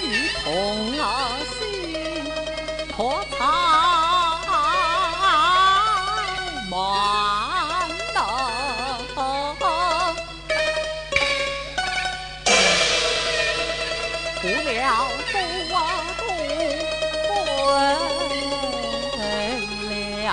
与同心破财满楼，不料周王不昏了，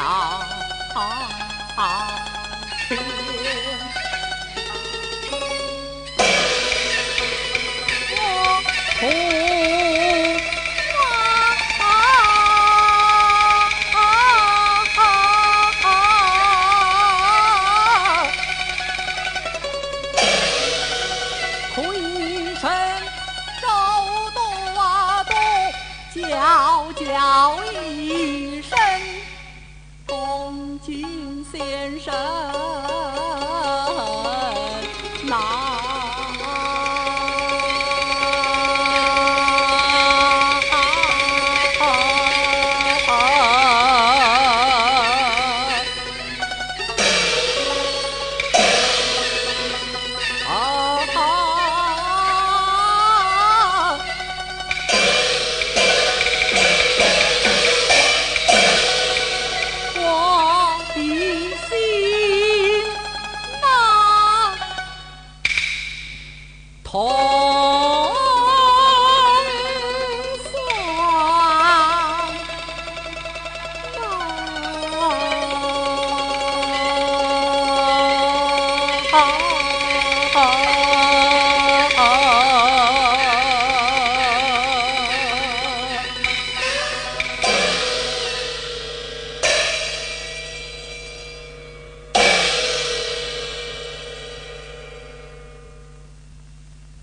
先生同乡啊。